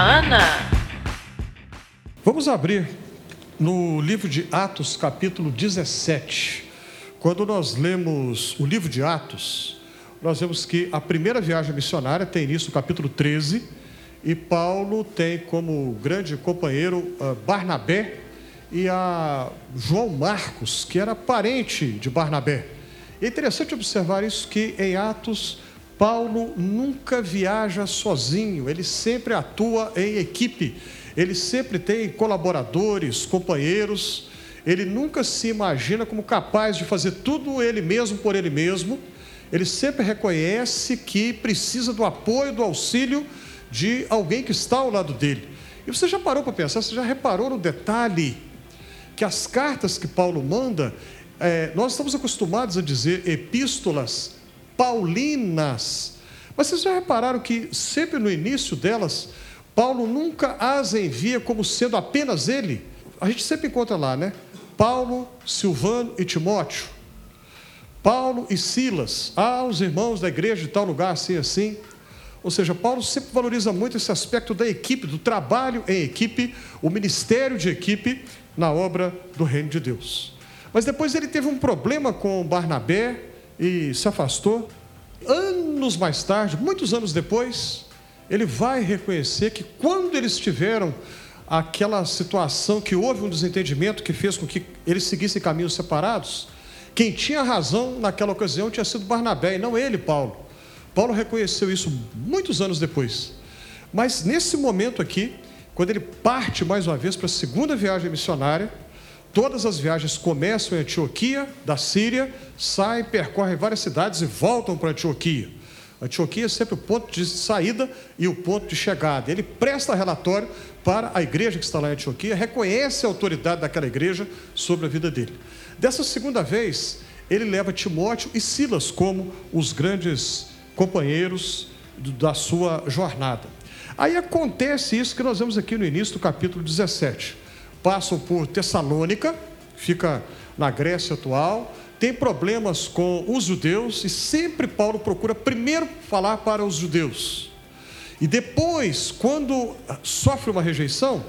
Savana. Vamos abrir no livro de Atos, capítulo 17. Quando nós lemos o livro de Atos, nós vemos que a primeira viagem missionária tem início no capítulo 13, e Paulo tem como grande companheiro uh, Barnabé e a João Marcos, que era parente de Barnabé. É interessante observar isso que em Atos Paulo nunca viaja sozinho, ele sempre atua em equipe, ele sempre tem colaboradores, companheiros, ele nunca se imagina como capaz de fazer tudo ele mesmo por ele mesmo, ele sempre reconhece que precisa do apoio, do auxílio de alguém que está ao lado dele. E você já parou para pensar, você já reparou no detalhe que as cartas que Paulo manda, é, nós estamos acostumados a dizer epístolas paulinas. Mas vocês já repararam que sempre no início delas, Paulo nunca as envia como sendo apenas ele? A gente sempre encontra lá, né? Paulo, Silvano e Timóteo. Paulo e Silas. Ah, os irmãos da igreja de tal lugar, assim, assim. Ou seja, Paulo sempre valoriza muito esse aspecto da equipe, do trabalho em equipe, o ministério de equipe na obra do reino de Deus. Mas depois ele teve um problema com Barnabé e se afastou. Anos mais tarde, muitos anos depois, ele vai reconhecer que quando eles tiveram aquela situação que houve um desentendimento que fez com que eles seguissem caminhos separados, quem tinha razão naquela ocasião tinha sido Barnabé e não ele, Paulo. Paulo reconheceu isso muitos anos depois. Mas nesse momento aqui, quando ele parte mais uma vez para a segunda viagem missionária, Todas as viagens começam em Antioquia, da Síria, saem, percorrem várias cidades e voltam para Antioquia. Antioquia é sempre o ponto de saída e o ponto de chegada. Ele presta relatório para a igreja que está lá em Antioquia, reconhece a autoridade daquela igreja sobre a vida dele. Dessa segunda vez, ele leva Timóteo e Silas como os grandes companheiros da sua jornada. Aí acontece isso que nós vemos aqui no início do capítulo 17 passam por Tessalônica, fica na Grécia atual, tem problemas com os judeus e sempre Paulo procura primeiro falar para os judeus. E depois, quando sofre uma rejeição,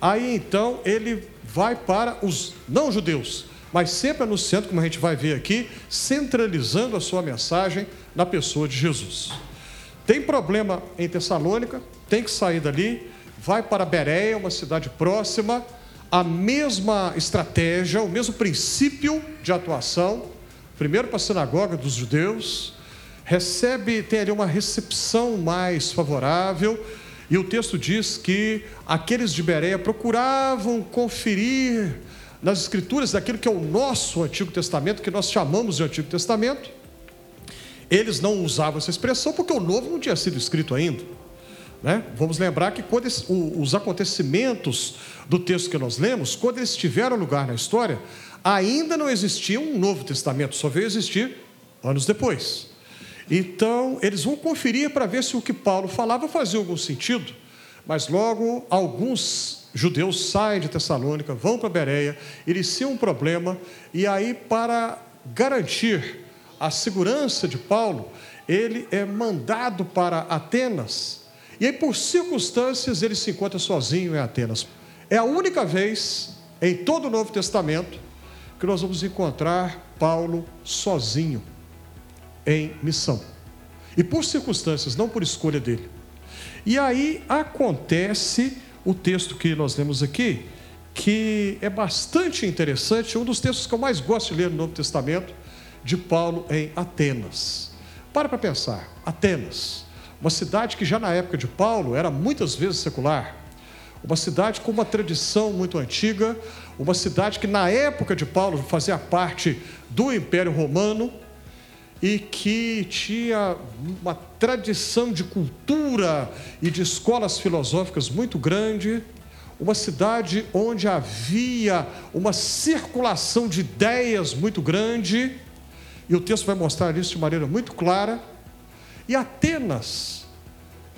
aí então ele vai para os não judeus, mas sempre anunciando, como a gente vai ver aqui, centralizando a sua mensagem na pessoa de Jesus. Tem problema em Tessalônica, tem que sair dali, vai para Bereia, uma cidade próxima, a mesma estratégia, o mesmo princípio de atuação, primeiro para a sinagoga dos judeus, recebe, tem ali uma recepção mais favorável, e o texto diz que aqueles de Bereia procuravam conferir nas escrituras daquilo que é o nosso Antigo Testamento, que nós chamamos de Antigo Testamento. Eles não usavam essa expressão porque o Novo não tinha sido escrito ainda. Né? Vamos lembrar que quando os acontecimentos do texto que nós lemos, quando eles tiveram lugar na história, ainda não existia um Novo Testamento, só veio existir anos depois. Então, eles vão conferir para ver se o que Paulo falava fazia algum sentido, mas logo alguns judeus saem de Tessalônica, vão para Bereia, iniciam um problema, e aí, para garantir a segurança de Paulo, ele é mandado para Atenas e aí, por circunstâncias, ele se encontra sozinho em Atenas. É a única vez em todo o Novo Testamento que nós vamos encontrar Paulo sozinho em missão. E por circunstâncias, não por escolha dele. E aí acontece o texto que nós lemos aqui, que é bastante interessante, um dos textos que eu mais gosto de ler no Novo Testamento, de Paulo em Atenas. Para para pensar, Atenas uma cidade que já na época de Paulo era muitas vezes secular, uma cidade com uma tradição muito antiga, uma cidade que na época de Paulo fazia parte do Império Romano e que tinha uma tradição de cultura e de escolas filosóficas muito grande, uma cidade onde havia uma circulação de ideias muito grande, e o texto vai mostrar isso de maneira muito clara. E Atenas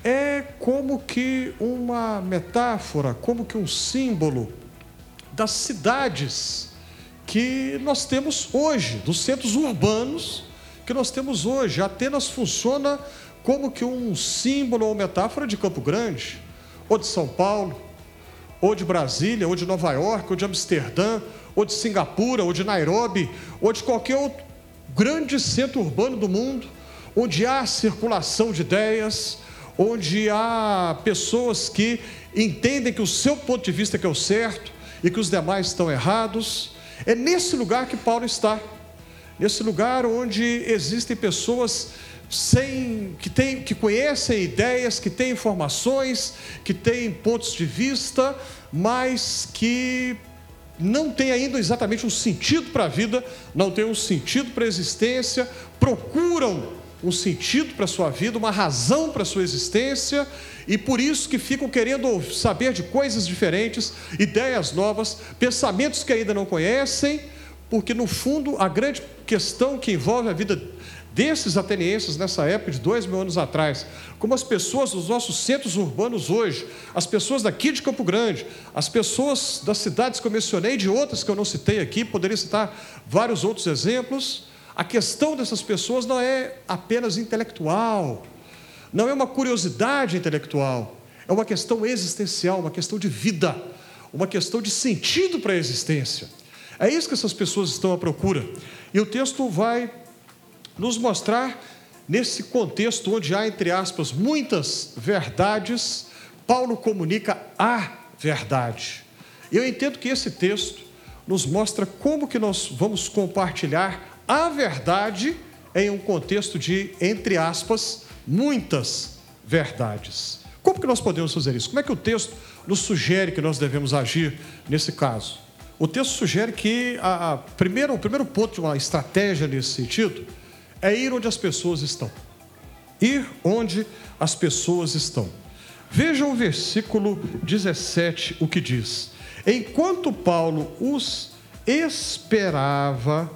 é como que uma metáfora, como que um símbolo das cidades que nós temos hoje, dos centros urbanos que nós temos hoje. Atenas funciona como que um símbolo ou metáfora de Campo Grande, ou de São Paulo, ou de Brasília, ou de Nova York, ou de Amsterdã, ou de Singapura, ou de Nairobi, ou de qualquer outro grande centro urbano do mundo, onde há circulação de ideias, onde há pessoas que entendem que o seu ponto de vista é é o certo e que os demais estão errados. É nesse lugar que Paulo está. Nesse lugar onde existem pessoas sem que tem, que conhecem ideias, que têm informações, que têm pontos de vista, mas que não tem ainda exatamente um sentido para a vida, não tem um sentido para a existência, procuram um sentido para a sua vida, uma razão para a sua existência, e por isso que ficam querendo saber de coisas diferentes, ideias novas, pensamentos que ainda não conhecem, porque no fundo a grande questão que envolve a vida desses atenienses nessa época de dois mil anos atrás, como as pessoas dos nossos centros urbanos hoje, as pessoas daqui de Campo Grande, as pessoas das cidades que eu mencionei, de outras que eu não citei aqui, poderia citar vários outros exemplos. A questão dessas pessoas não é apenas intelectual, não é uma curiosidade intelectual, é uma questão existencial, uma questão de vida, uma questão de sentido para a existência. É isso que essas pessoas estão à procura. E o texto vai nos mostrar, nesse contexto onde há, entre aspas, muitas verdades, Paulo comunica a verdade. Eu entendo que esse texto nos mostra como que nós vamos compartilhar a verdade em um contexto de, entre aspas, muitas verdades. Como que nós podemos fazer isso? Como é que o texto nos sugere que nós devemos agir nesse caso? O texto sugere que a, a primeiro, o primeiro ponto de uma estratégia nesse sentido é ir onde as pessoas estão. Ir onde as pessoas estão. Veja o versículo 17, o que diz: Enquanto Paulo os esperava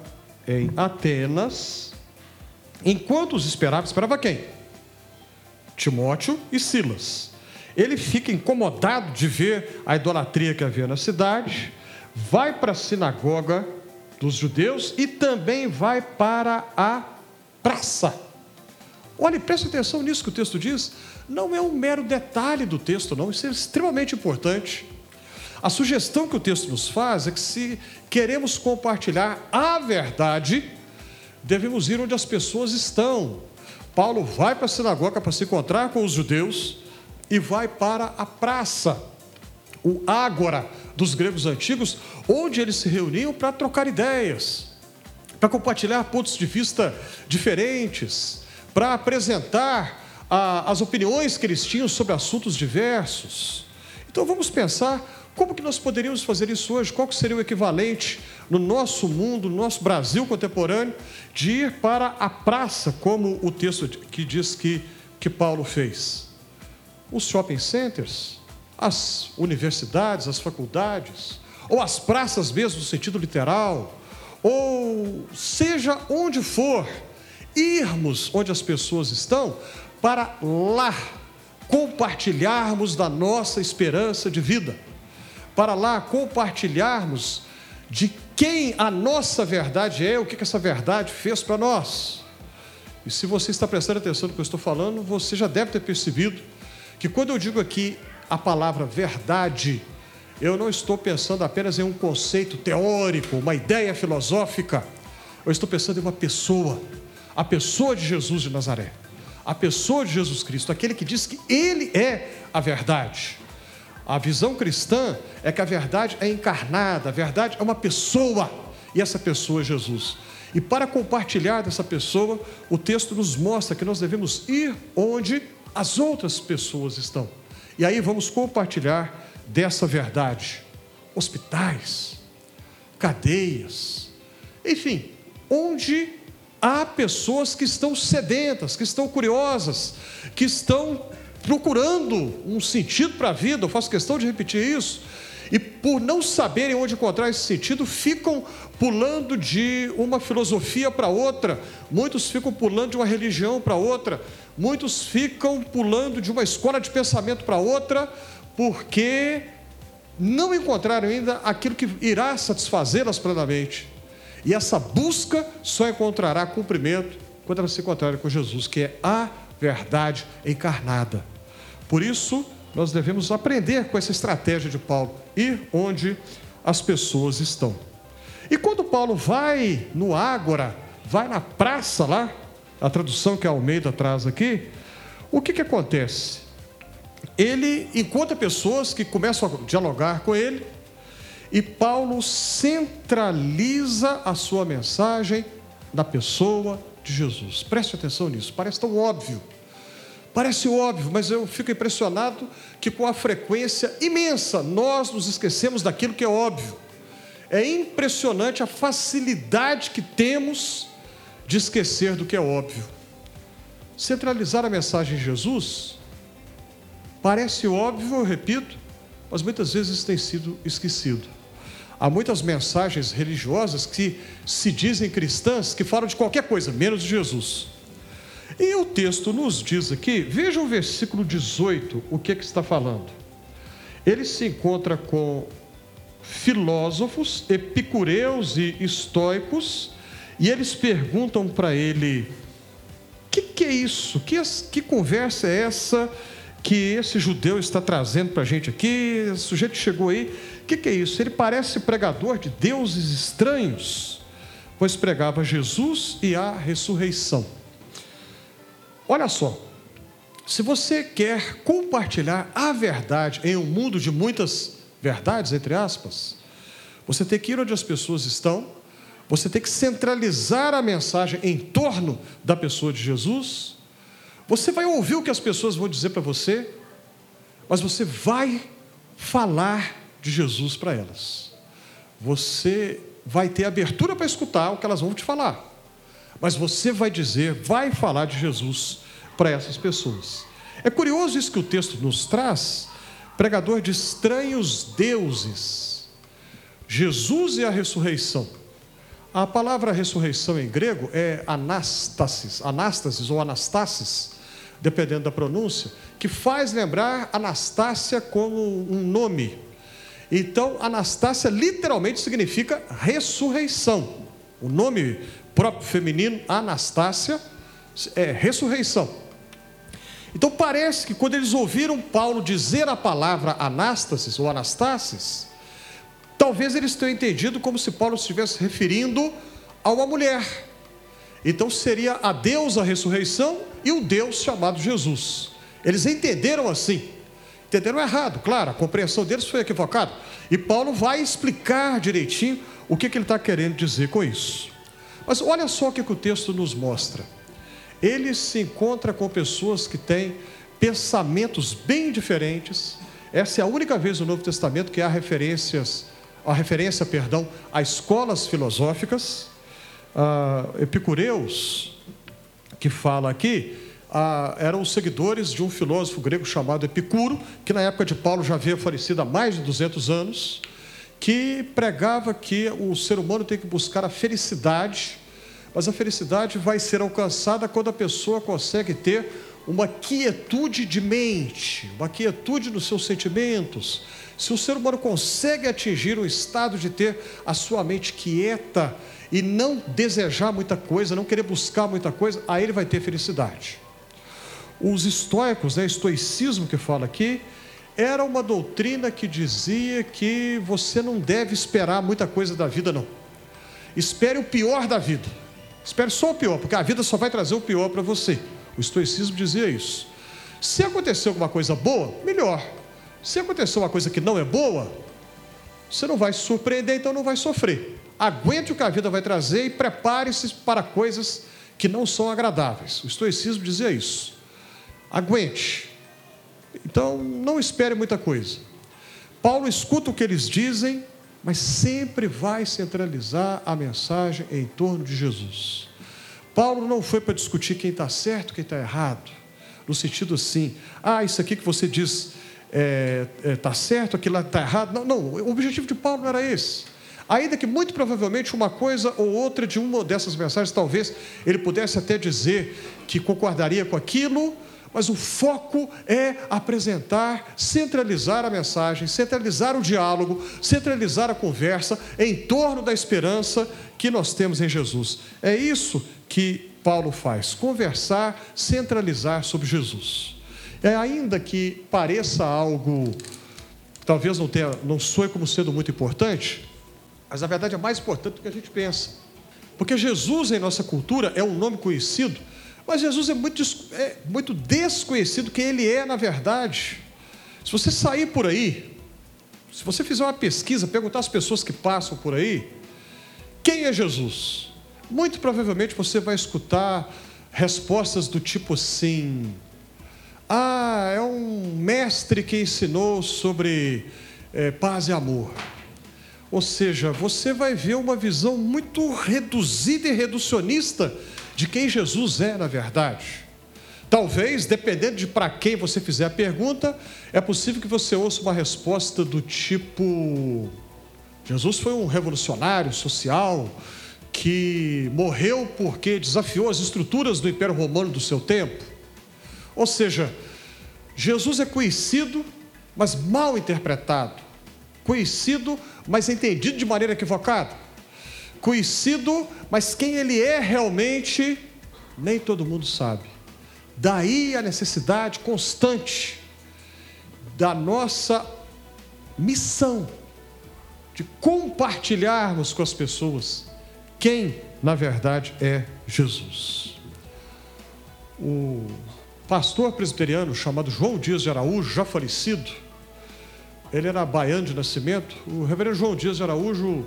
em Atenas, enquanto os esperava, esperava quem? Timóteo e Silas. Ele fica incomodado de ver a idolatria que havia na cidade, vai para a sinagoga dos judeus e também vai para a praça. Olhe, preste atenção nisso que o texto diz. Não é um mero detalhe do texto, não. Isso é extremamente importante. A sugestão que o texto nos faz é que, se queremos compartilhar a verdade, devemos ir onde as pessoas estão. Paulo vai para a sinagoga para se encontrar com os judeus e vai para a praça, o ágora dos gregos antigos, onde eles se reuniam para trocar ideias para compartilhar pontos de vista diferentes, para apresentar a, as opiniões que eles tinham sobre assuntos diversos. Então vamos pensar como que nós poderíamos fazer isso hoje? Qual seria o equivalente no nosso mundo, no nosso Brasil contemporâneo, de ir para a praça, como o texto que diz que, que Paulo fez? Os shopping centers, as universidades, as faculdades, ou as praças mesmo no sentido literal, ou seja onde for, irmos onde as pessoas estão, para lá compartilharmos da nossa esperança de vida, para lá compartilharmos de quem a nossa verdade é, o que essa verdade fez para nós. E se você está prestando atenção no que eu estou falando, você já deve ter percebido que quando eu digo aqui a palavra verdade, eu não estou pensando apenas em um conceito teórico, uma ideia filosófica. Eu estou pensando em uma pessoa, a pessoa de Jesus de Nazaré, a pessoa de Jesus Cristo, aquele que diz que Ele é a verdade. A visão cristã é que a verdade é encarnada, a verdade é uma pessoa, e essa pessoa é Jesus. E para compartilhar dessa pessoa, o texto nos mostra que nós devemos ir onde as outras pessoas estão. E aí vamos compartilhar dessa verdade. Hospitais, cadeias, enfim, onde há pessoas que estão sedentas, que estão curiosas, que estão procurando um sentido para a vida, eu faço questão de repetir isso, e por não saberem onde encontrar esse sentido, ficam pulando de uma filosofia para outra, muitos ficam pulando de uma religião para outra, muitos ficam pulando de uma escola de pensamento para outra, porque não encontraram ainda aquilo que irá satisfazê-las plenamente. E essa busca só encontrará cumprimento quando elas se encontrarem com Jesus, que é a verdade encarnada. Por isso, nós devemos aprender com essa estratégia de Paulo, ir onde as pessoas estão. E quando Paulo vai no Ágora, vai na praça lá, a tradução que a Almeida traz aqui, o que, que acontece? Ele encontra pessoas que começam a dialogar com ele, e Paulo centraliza a sua mensagem na pessoa de Jesus. Preste atenção nisso, parece tão óbvio. Parece óbvio, mas eu fico impressionado que com a frequência imensa nós nos esquecemos daquilo que é óbvio. É impressionante a facilidade que temos de esquecer do que é óbvio. Centralizar a mensagem de Jesus parece óbvio, eu repito, mas muitas vezes tem sido esquecido. Há muitas mensagens religiosas que se dizem cristãs que falam de qualquer coisa, menos de Jesus. E o texto nos diz aqui, veja o versículo 18, o que, que está falando. Ele se encontra com filósofos, epicureus e estoicos, e eles perguntam para ele: o que, que, é isso? Que, que conversa é essa que esse judeu está trazendo para a gente aqui? O sujeito chegou aí, o que, que é isso? Ele parece pregador de deuses estranhos, pois pregava Jesus e a ressurreição. Olha só, se você quer compartilhar a verdade em um mundo de muitas verdades, entre aspas, você tem que ir onde as pessoas estão, você tem que centralizar a mensagem em torno da pessoa de Jesus. Você vai ouvir o que as pessoas vão dizer para você, mas você vai falar de Jesus para elas. Você vai ter abertura para escutar o que elas vão te falar. Mas você vai dizer, vai falar de Jesus para essas pessoas. É curioso isso que o texto nos traz, pregador de estranhos deuses. Jesus e a ressurreição. A palavra ressurreição em grego é anastasis, anastasis ou anastasis, dependendo da pronúncia, que faz lembrar Anastácia como um nome. Então, Anastácia literalmente significa ressurreição. O nome próprio feminino, Anastácia, é ressurreição. Então parece que quando eles ouviram Paulo dizer a palavra anástasis ou anastasis, talvez eles tenham entendido como se Paulo estivesse referindo a uma mulher. Então seria a deusa ressurreição e o Deus chamado Jesus. Eles entenderam assim. Entenderam errado, claro, a compreensão deles foi equivocada. E Paulo vai explicar direitinho o que, que ele está querendo dizer com isso. Mas olha só o que, o texto nos mostra. Ele se encontra com pessoas que têm pensamentos bem diferentes. Essa é a única vez no Novo Testamento que há referências, a referência, perdão, a escolas filosóficas. Ah, Epicureus, que fala aqui, ah, eram os seguidores de um filósofo grego chamado Epicuro, que na época de Paulo já havia falecido há mais de 200 anos que pregava que o ser humano tem que buscar a felicidade, mas a felicidade vai ser alcançada quando a pessoa consegue ter uma quietude de mente, uma quietude nos seus sentimentos. Se o ser humano consegue atingir o estado de ter a sua mente quieta e não desejar muita coisa, não querer buscar muita coisa, aí ele vai ter felicidade. Os estoicos, né, estoicismo que fala aqui, era uma doutrina que dizia que você não deve esperar muita coisa da vida, não. Espere o pior da vida. Espere só o pior, porque a vida só vai trazer o pior para você. O estoicismo dizia isso. Se acontecer alguma coisa boa, melhor. Se acontecer uma coisa que não é boa, você não vai se surpreender, então não vai sofrer. Aguente o que a vida vai trazer e prepare-se para coisas que não são agradáveis. O estoicismo dizia isso. Aguente. Então, não espere muita coisa. Paulo escuta o que eles dizem, mas sempre vai centralizar a mensagem em torno de Jesus. Paulo não foi para discutir quem está certo, quem está errado, no sentido assim, ah, isso aqui que você diz está é, é, tá certo, aquilo está errado. Não, não, o objetivo de Paulo não era esse. Ainda que muito provavelmente uma coisa ou outra de uma dessas mensagens, talvez ele pudesse até dizer que concordaria com aquilo, mas o foco é apresentar, centralizar a mensagem, centralizar o diálogo, centralizar a conversa em torno da esperança que nós temos em Jesus. É isso que Paulo faz: conversar, centralizar sobre Jesus. É, ainda que pareça algo, talvez não, tenha, não soe como sendo muito importante, mas na verdade é mais importante do que a gente pensa. Porque Jesus em nossa cultura é um nome conhecido, mas Jesus é muito, é muito desconhecido quem ele é na verdade. Se você sair por aí, se você fizer uma pesquisa, perguntar às pessoas que passam por aí, quem é Jesus? Muito provavelmente você vai escutar respostas do tipo assim: Ah, é um mestre que ensinou sobre é, paz e amor. Ou seja, você vai ver uma visão muito reduzida e reducionista de quem Jesus é, na verdade. Talvez, dependendo de para quem você fizer a pergunta, é possível que você ouça uma resposta do tipo: Jesus foi um revolucionário social que morreu porque desafiou as estruturas do Império Romano do seu tempo. Ou seja, Jesus é conhecido, mas mal interpretado. Conhecido, mas entendido de maneira equivocada. Conhecido, mas quem ele é realmente, nem todo mundo sabe. Daí a necessidade constante da nossa missão de compartilharmos com as pessoas quem, na verdade, é Jesus. O pastor presbiteriano chamado João Dias de Araújo, já falecido, ele era baiano de nascimento. O reverendo João Dias de Araújo,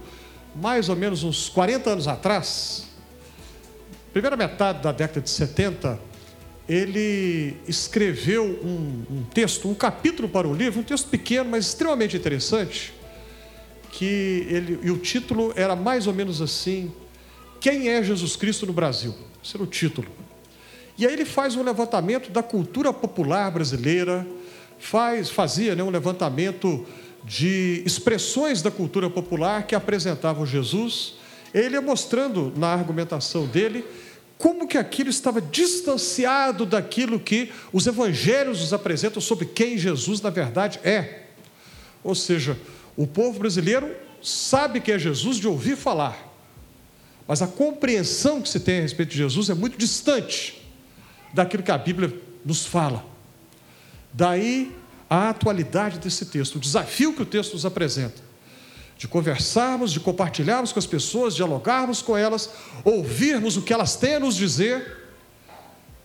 mais ou menos uns 40 anos atrás, primeira metade da década de 70, ele escreveu um, um, texto, um capítulo para o livro, um texto pequeno, mas extremamente interessante, que ele, e o título era mais ou menos assim: Quem é Jesus Cristo no Brasil? Esse era o título. E aí ele faz um levantamento da cultura popular brasileira, faz, fazia né, um levantamento de expressões da cultura popular que apresentavam Jesus. Ele mostrando na argumentação dele como que aquilo estava distanciado daquilo que os evangelhos nos apresentam sobre quem Jesus na verdade é. Ou seja, o povo brasileiro sabe que é Jesus de ouvir falar, mas a compreensão que se tem a respeito de Jesus é muito distante daquilo que a Bíblia nos fala. Daí a atualidade desse texto, o desafio que o texto nos apresenta de conversarmos, de compartilharmos com as pessoas, dialogarmos com elas, ouvirmos o que elas têm a nos dizer,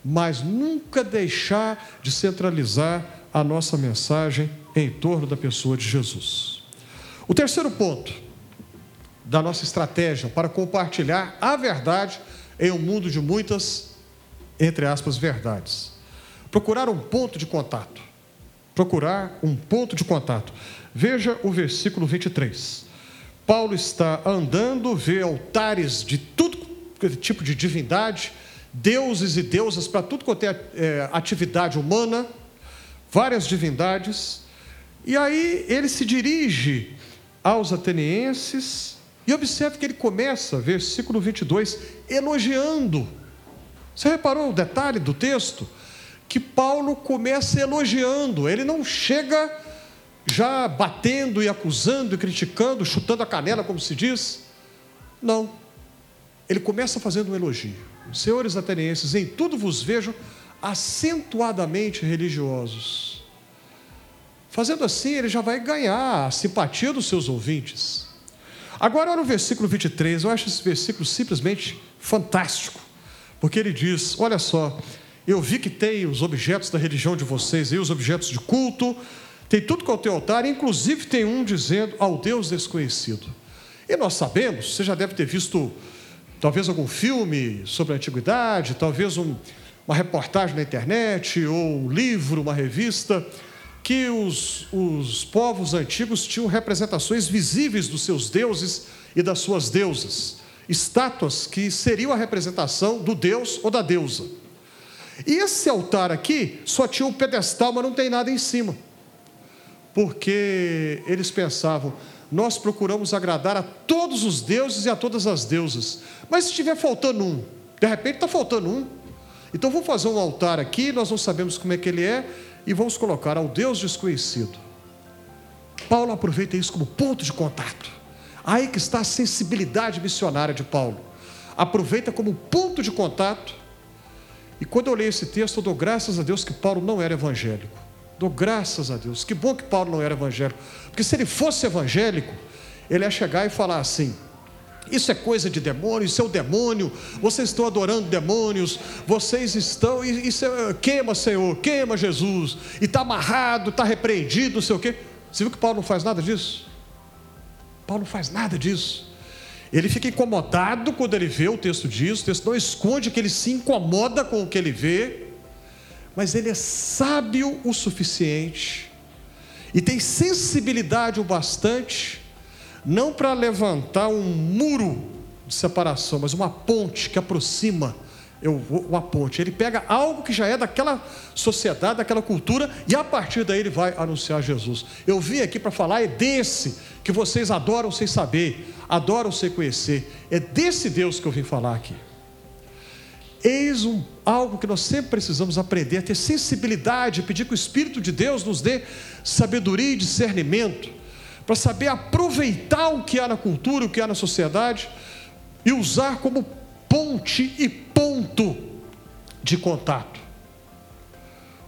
mas nunca deixar de centralizar a nossa mensagem em torno da pessoa de Jesus. O terceiro ponto da nossa estratégia para compartilhar a verdade em um mundo de muitas, entre aspas, verdades. Procurar um ponto de contato. Procurar um ponto de contato. Veja o versículo 23. Paulo está andando, vê altares de tudo tipo de divindade, deuses e deusas para tudo quanto é, é atividade humana, várias divindades. E aí ele se dirige aos atenienses e observe que ele começa, versículo 22, elogiando. Você reparou o detalhe do texto? Que Paulo começa elogiando, ele não chega já batendo e acusando e criticando, chutando a canela, como se diz. Não. Ele começa fazendo um elogio. Senhores atenienses, em tudo vos vejo acentuadamente religiosos. Fazendo assim, ele já vai ganhar a simpatia dos seus ouvintes. Agora, olha o versículo 23, eu acho esse versículo simplesmente fantástico, porque ele diz: Olha só, eu vi que tem os objetos da religião de vocês e os objetos de culto, tem tudo que é teu altar, inclusive tem um dizendo ao Deus desconhecido. E nós sabemos, você já deve ter visto talvez algum filme sobre a antiguidade, talvez um, uma reportagem na internet, ou um livro, uma revista, que os, os povos antigos tinham representações visíveis dos seus deuses e das suas deusas, estátuas que seriam a representação do deus ou da deusa. E esse altar aqui só tinha um pedestal, mas não tem nada em cima porque eles pensavam: nós procuramos agradar a todos os deuses e a todas as deusas, mas se estiver faltando um, de repente está faltando um, então vamos fazer um altar aqui, nós não sabemos como é que ele é, e vamos colocar ao Deus desconhecido. Paulo aproveita isso como ponto de contato. Aí que está a sensibilidade missionária de Paulo. Aproveita como ponto de contato E quando eu leio esse texto, eu dou graças a Deus que Paulo não era evangélico. Dou graças a Deus. Que bom que Paulo não era evangélico. Porque se ele fosse evangélico, ele ia chegar e falar assim: isso é coisa de demônio, isso é o demônio, vocês estão adorando demônios, vocês estão, isso é, queima Senhor, queima Jesus, e está amarrado, está repreendido, não sei o quê. Você viu que Paulo não faz nada disso? Paulo não faz nada disso. Ele fica incomodado quando ele vê o texto diz, o texto não esconde que ele se incomoda com o que ele vê, mas ele é sábio o suficiente e tem sensibilidade o bastante, não para levantar um muro de separação, mas uma ponte que aproxima eu vou, uma ponte. Ele pega algo que já é daquela sociedade, daquela cultura, e a partir daí ele vai anunciar Jesus. Eu vim aqui para falar, é desse que vocês adoram sem saber, adoram sem conhecer. É desse Deus que eu vim falar aqui. Eis um, algo que nós sempre precisamos aprender, a ter sensibilidade, pedir que o Espírito de Deus nos dê sabedoria e discernimento, para saber aproveitar o que há na cultura, o que há na sociedade, e usar como ponte e ponto de contato.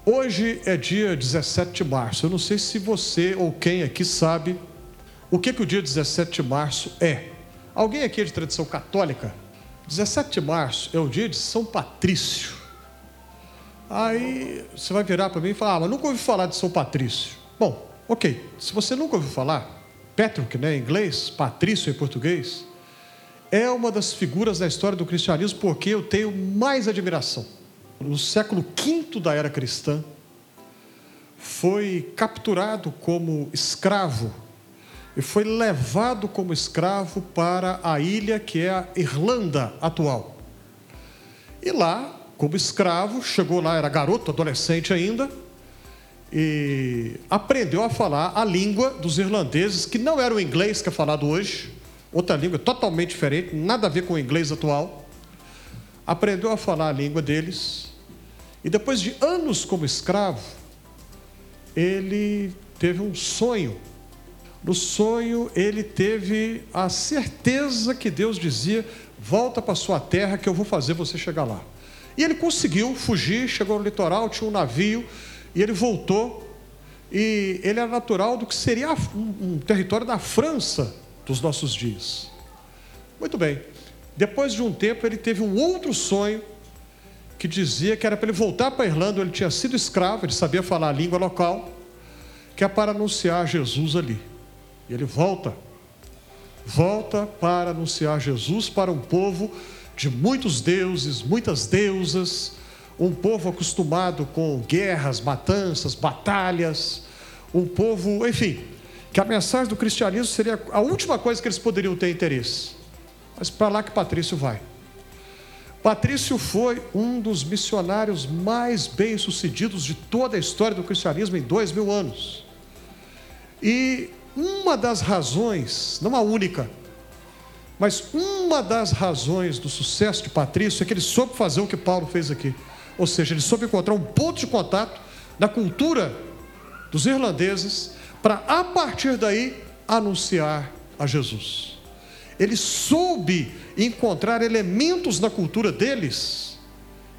Hoje é dia 17 de março. Eu não sei se você ou quem aqui sabe o que, que o dia 17 de março é. Alguém aqui é de tradição católica? 17 de março é o dia de São Patrício. Aí você vai virar para mim e falar: ah, mas nunca ouvi falar de São Patrício. Bom, ok. Se você nunca ouviu falar, Patrick, né, em inglês, Patrício em português, é uma das figuras da história do cristianismo porque eu tenho mais admiração. No século V da era cristã, foi capturado como escravo e foi levado como escravo para a ilha que é a Irlanda atual. E lá, como escravo, chegou lá, era garoto, adolescente ainda, e aprendeu a falar a língua dos irlandeses, que não era o inglês que é falado hoje, outra língua totalmente diferente, nada a ver com o inglês atual. Aprendeu a falar a língua deles. E depois de anos como escravo, ele teve um sonho. No sonho, ele teve a certeza que Deus dizia: Volta para sua terra que eu vou fazer você chegar lá. E ele conseguiu fugir, chegou no litoral, tinha um navio, e ele voltou. E ele era natural do que seria um, território da França, dos nossos dias. Muito bem. Depois de um tempo, ele teve um outro sonho que dizia que era para ele voltar para a Irlanda, ele tinha sido escravo, ele sabia falar a língua local, que é para anunciar Jesus ali. E ele volta, volta para anunciar Jesus para um povo de muitos deuses, muitas deusas, um povo acostumado com guerras, matanças, batalhas, um povo, enfim, que a mensagem do cristianismo seria a última coisa que eles poderiam ter interesse. Mas para lá que Patrício vai. Patrício foi um dos missionários mais bem-sucedidos de toda a história do cristianismo em dois mil anos. E uma das razões, não a única, mas uma das razões do sucesso de Patrício é que ele soube fazer o que Paulo fez aqui. Ou seja, ele soube encontrar um ponto de contato na cultura dos irlandeses para a partir daí anunciar a Jesus. Ele soube encontrar elementos na cultura deles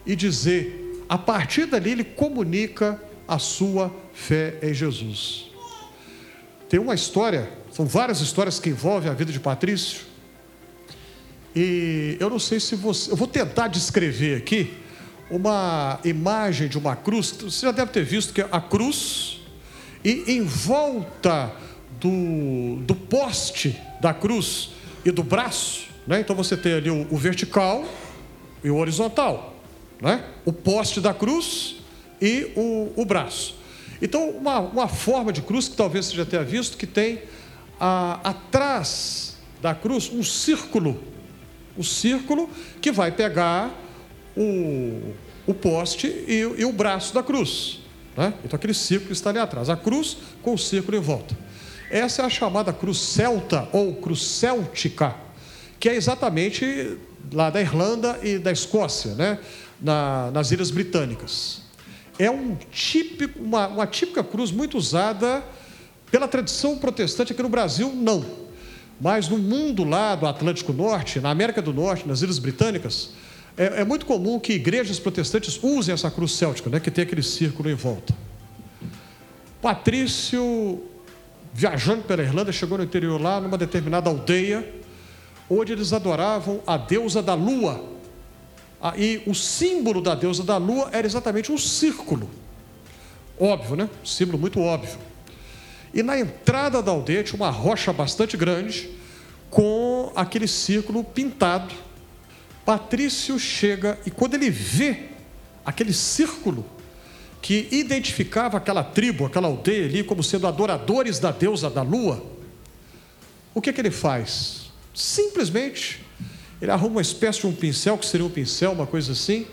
e dizer, a partir dali ele comunica a sua fé em Jesus. Tem uma história, são várias histórias que envolvem a vida de Patrício. E eu não sei se você. Eu vou tentar descrever aqui uma imagem de uma cruz. Você já deve ter visto que a cruz e em volta do, do poste da cruz e do braço, né? então você tem ali o, o vertical e o horizontal, né? o poste da cruz e o, o braço. Então, uma, uma forma de cruz que talvez você já tenha visto, que tem a, atrás da cruz um círculo, um círculo que vai pegar o, o poste e, e o braço da cruz. Né? Então aquele círculo está ali atrás, a cruz com o círculo em volta. Essa é a chamada cruz celta ou cruz céltica, que é exatamente lá da Irlanda e da Escócia, né? Na, nas Ilhas Britânicas. É um típico, uma, uma típica cruz muito usada pela tradição protestante aqui no Brasil, não. Mas no mundo lá do Atlântico Norte, na América do Norte, nas Ilhas Britânicas, É, é, muito comum que igrejas protestantes usem essa cruz céltica, né, que tem aquele círculo em volta. Patrício, viajando pela Irlanda, chegou no interior lá, numa determinada aldeia, onde eles adoravam a deusa da lua. Ah, e o símbolo da deusa da lua era exatamente um círculo. Óbvio, né? Um símbolo muito óbvio. E na entrada da aldeia tinha uma rocha bastante grande, com aquele círculo pintado. Patrício chega e quando ele vê aquele círculo que identificava aquela tribo, aquela aldeia ali como sendo adoradores da deusa da lua, o que, que ele faz? Simplesmente ele arruma uma espécie de um pincel, que seria um pincel, uma coisa assim,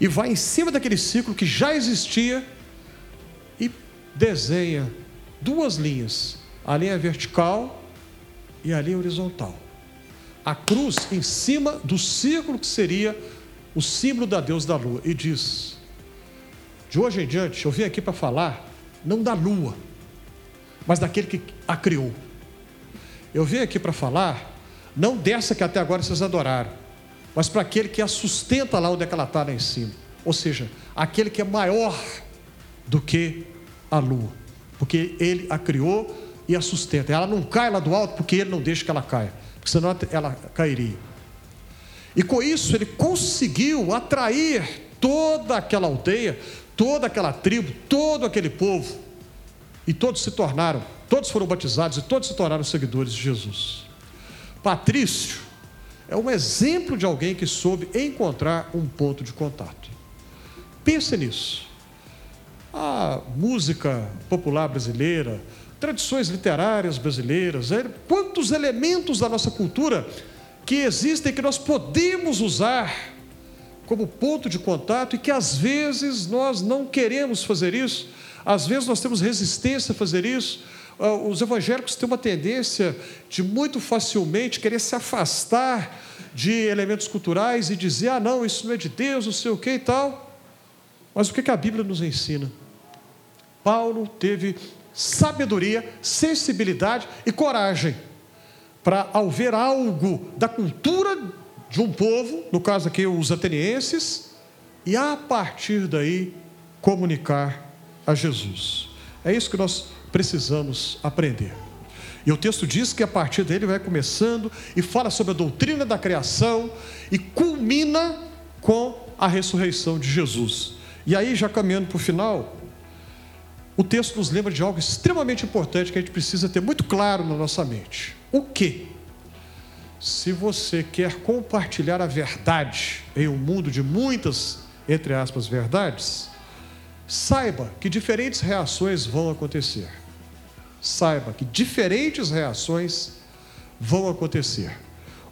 e vai em cima daquele círculo que já existia e desenha duas linhas, a linha vertical e a linha horizontal. A cruz em cima do círculo que seria o símbolo da Deus da lua. E diz: De hoje em diante, eu vim aqui para falar não da lua, mas daquele que a criou. Eu vim aqui para falar não dessa que até agora vocês adoraram, mas para aquele que a sustenta lá onde é ela está lá em cima. Ou seja, aquele que é maior do que a lua, porque ele a criou e a sustenta. Ela não cai lá do alto porque ele não deixa que ela caia, porque senão ela cairia. E com isso ele conseguiu atrair toda aquela aldeia, toda aquela tribo, todo aquele povo. E todos se tornaram, todos foram batizados e todos se tornaram seguidores de Jesus. Patrício é um exemplo de alguém que soube encontrar um ponto de contato. Pense nisso. A música popular brasileira, tradições literárias brasileiras, é, quantos elementos da nossa cultura que existem que nós podemos usar como ponto de contato e que às vezes nós não queremos fazer isso, às vezes nós temos resistência a fazer isso, ah, os evangélicos têm uma tendência de muito facilmente querer se afastar de elementos culturais e dizer: ah, não, isso não é de Deus, não sei o que e tal. Mas o que a Bíblia nos ensina? Paulo teve sabedoria, sensibilidade e coragem para, ao ver algo da cultura de um povo, no caso aqui os atenienses, e a partir daí comunicar a Jesus. É isso que nós precisamos aprender. E o texto diz que a partir dele vai começando e fala sobre a doutrina da criação e culmina com a ressurreição de Jesus. E aí, já caminhando para o final, o texto nos lembra de algo extremamente importante que a gente precisa ter muito claro na nossa mente. O que? Se você quer compartilhar a verdade em um mundo de muitas, entre aspas, verdades, saiba que diferentes reações vão acontecer saiba que diferentes reações vão acontecer.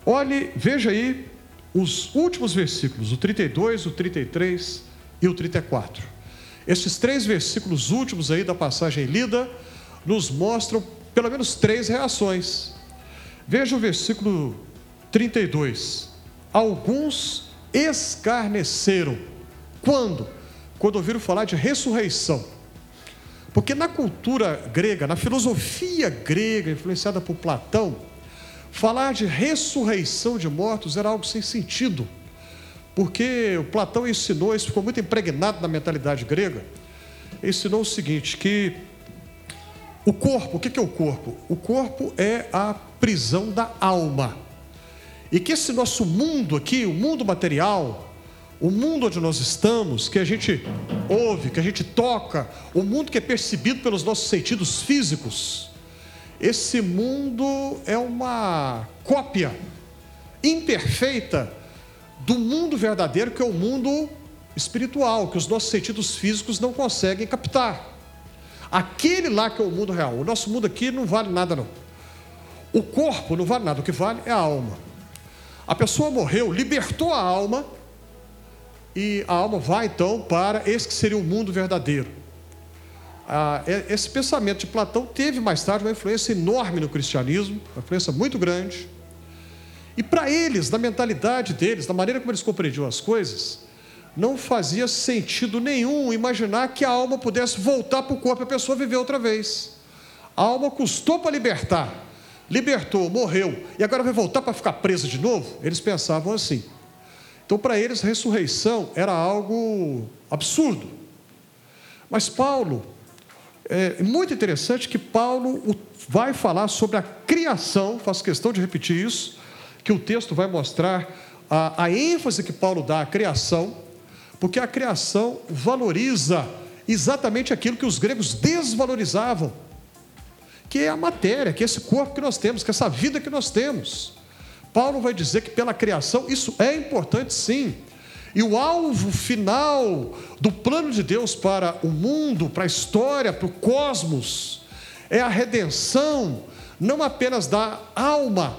Olhe, veja aí os últimos versículos, o 32, o 33 e o 34. Esses três versículos últimos aí da passagem lida nos mostram pelo menos três reações. Veja o versículo 32. Alguns escarneceram. Quando? Quando ouviram falar de ressurreição. Porque na cultura grega, na filosofia grega, influenciada por Platão, falar de ressurreição de mortos era algo sem sentido. Porque Platão ensinou, isso ficou muito impregnado na mentalidade grega, ensinou o seguinte: que o corpo, o que é o corpo? O corpo é a prisão da alma. E que esse nosso mundo aqui, o mundo material, o mundo onde nós estamos, que a gente ouve, que a gente toca, o mundo que é percebido pelos nossos sentidos físicos, esse mundo é uma cópia imperfeita do mundo verdadeiro, que é o mundo espiritual, que os nossos sentidos físicos não conseguem captar. Aquele lá que é o mundo real. O nosso mundo aqui não vale nada, não. O corpo não vale nada, o que vale é a alma. A pessoa morreu, libertou a alma e a alma vai então para esse que seria o mundo verdadeiro. Ah, esse pensamento de Platão teve mais tarde uma influência enorme no cristianismo, uma influência muito grande. E para eles, na mentalidade deles, na maneira como eles compreendiam as coisas, não fazia sentido nenhum imaginar que a alma pudesse voltar para o corpo e a pessoa viver outra vez. A alma custou para libertar, libertou, morreu, e agora vai voltar para ficar presa de novo? Eles pensavam assim. Então, para eles, ressurreição era algo absurdo. Mas Paulo, é muito interessante que Paulo vai falar sobre a criação, faço questão de repetir isso, que o texto vai mostrar a, a ênfase que Paulo dá à criação, porque a criação valoriza exatamente aquilo que os gregos desvalorizavam, que é a matéria, que é esse corpo que nós temos, que é essa vida que nós temos. Paulo vai dizer que pela criação isso é importante sim. E o alvo final do plano de Deus para o mundo, para a história, para o cosmos, é a redenção, não apenas da alma,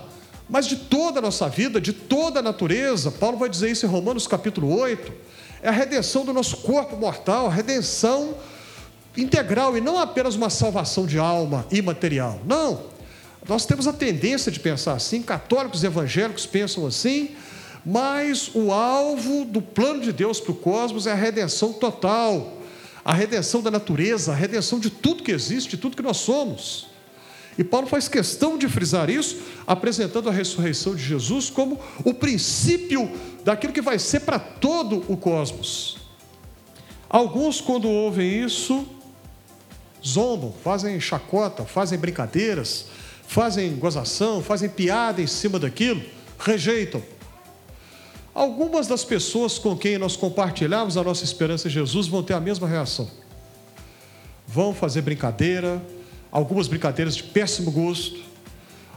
mas de toda a nossa vida, de toda a natureza. Paulo vai dizer isso em Romanos capítulo 8. É a redenção do nosso corpo mortal, a redenção integral e não apenas uma salvação de alma imaterial. Não. Nós temos a tendência de pensar assim, católicos e evangélicos pensam assim, mas o alvo do plano de Deus para o cosmos é a redenção total, a redenção da natureza, a redenção de tudo que existe, de tudo que nós somos. E Paulo faz questão de frisar isso, apresentando a ressurreição de Jesus como o princípio daquilo que vai ser para todo o cosmos. Alguns, quando ouvem isso, zombam, fazem chacota, fazem brincadeiras, fazem gozação, fazem piada em cima daquilo, rejeitam. Algumas das pessoas com quem nós compartilhamos a nossa esperança em Jesus vão ter a mesma reação. Vão fazer brincadeira, algumas brincadeiras de péssimo gosto.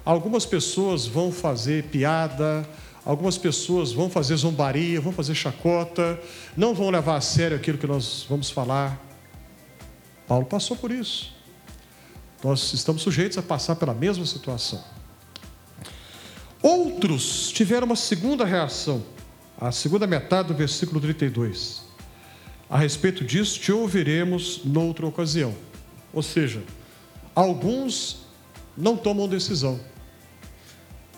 Algumas pessoas vão fazer piada, algumas pessoas vão fazer zombaria, vão fazer chacota, não vão levar a sério aquilo que nós vamos falar. Paulo passou por isso. Nós estamos sujeitos a passar pela mesma situação. Outros tiveram uma segunda reação, a segunda metade do versículo 32. A respeito disso, te ouviremos noutra ocasião. Ou seja, alguns não tomam decisão,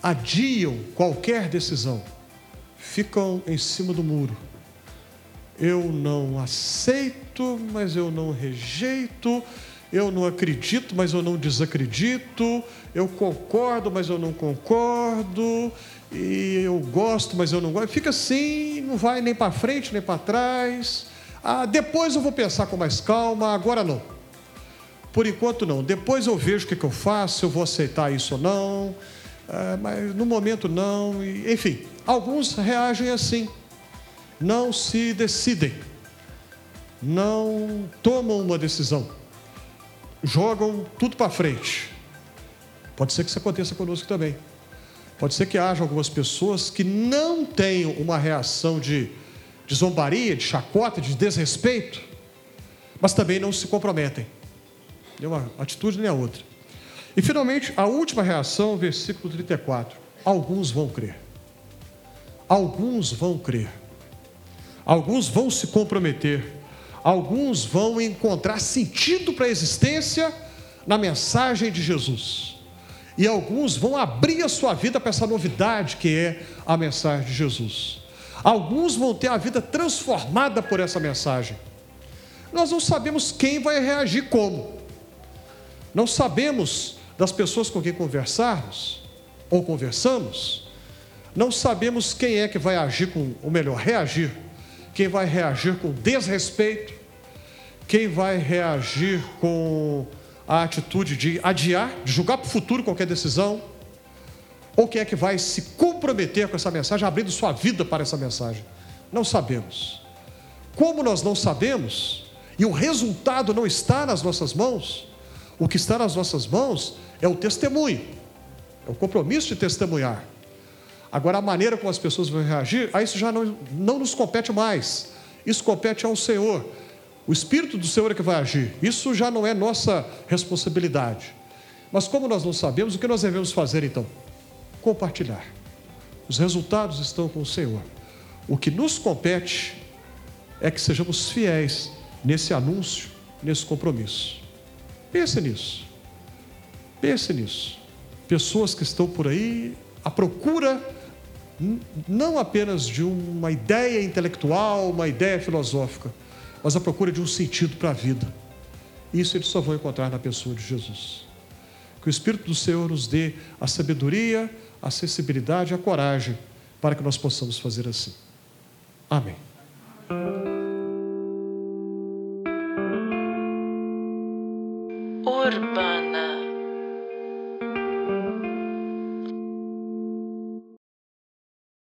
adiam qualquer decisão, ficam em cima do muro. Eu não aceito, mas eu não rejeito, eu não acredito, mas eu não desacredito, eu concordo, mas eu não concordo, e eu gosto, mas eu não gosto. Fica assim, não vai nem para frente, nem para trás. Ah, depois eu vou pensar com mais calma, agora não. Por enquanto não. Depois eu vejo o que, que eu faço, eu vou aceitar isso ou não, ah, mas no momento não. E, enfim, alguns reagem assim, não se decidem, não tomam uma decisão jogam tudo para frente. Pode ser que isso aconteça conosco também. Pode ser que haja algumas pessoas que não tenham uma reação de, de zombaria, de chacota, de desrespeito, mas também não se comprometem. Nem uma atitude nem a outra. E finalmente, a última reação, versículo 34. Alguns vão crer. Alguns vão crer. Alguns vão se comprometer alguns vão encontrar sentido para a existência na mensagem de Jesus. E alguns vão abrir a sua vida para essa novidade que é a mensagem de Jesus. Alguns vão ter a vida transformada por essa mensagem. Nós não sabemos quem vai reagir como. Não sabemos das pessoas com quem conversarmos ou conversamos. Não sabemos quem é que vai agir com, ou melhor, reagir quem vai reagir com desrespeito, quem vai reagir com a atitude de adiar, de julgar para o futuro qualquer decisão, ou quem é que vai se comprometer com essa mensagem, abrindo sua vida para essa mensagem. Não sabemos. Como nós não sabemos, e o resultado não está nas nossas mãos, o que está nas nossas mãos é o testemunho, é o compromisso de testemunhar. Agora, a maneira como as pessoas vão reagir, a isso já não, não nos compete mais. Isso compete ao Senhor. O Espírito do Senhor é que vai agir. Isso já não é nossa responsabilidade. Mas como nós não sabemos, o que nós devemos fazer então? Compartilhar. Os resultados estão com o Senhor. O que nos compete é que sejamos fiéis nesse anúncio, nesse compromisso. Pense nisso. Pense nisso. Pessoas que estão por aí à procura não apenas de uma ideia intelectual, uma ideia filosófica, mas a procura de um sentido para a vida. Isso eles só vão encontrar na pessoa de Jesus. Que o Espírito do Senhor nos dê a sabedoria, a sensibilidade e a coragem para que nós possamos fazer assim. Amém. kurban.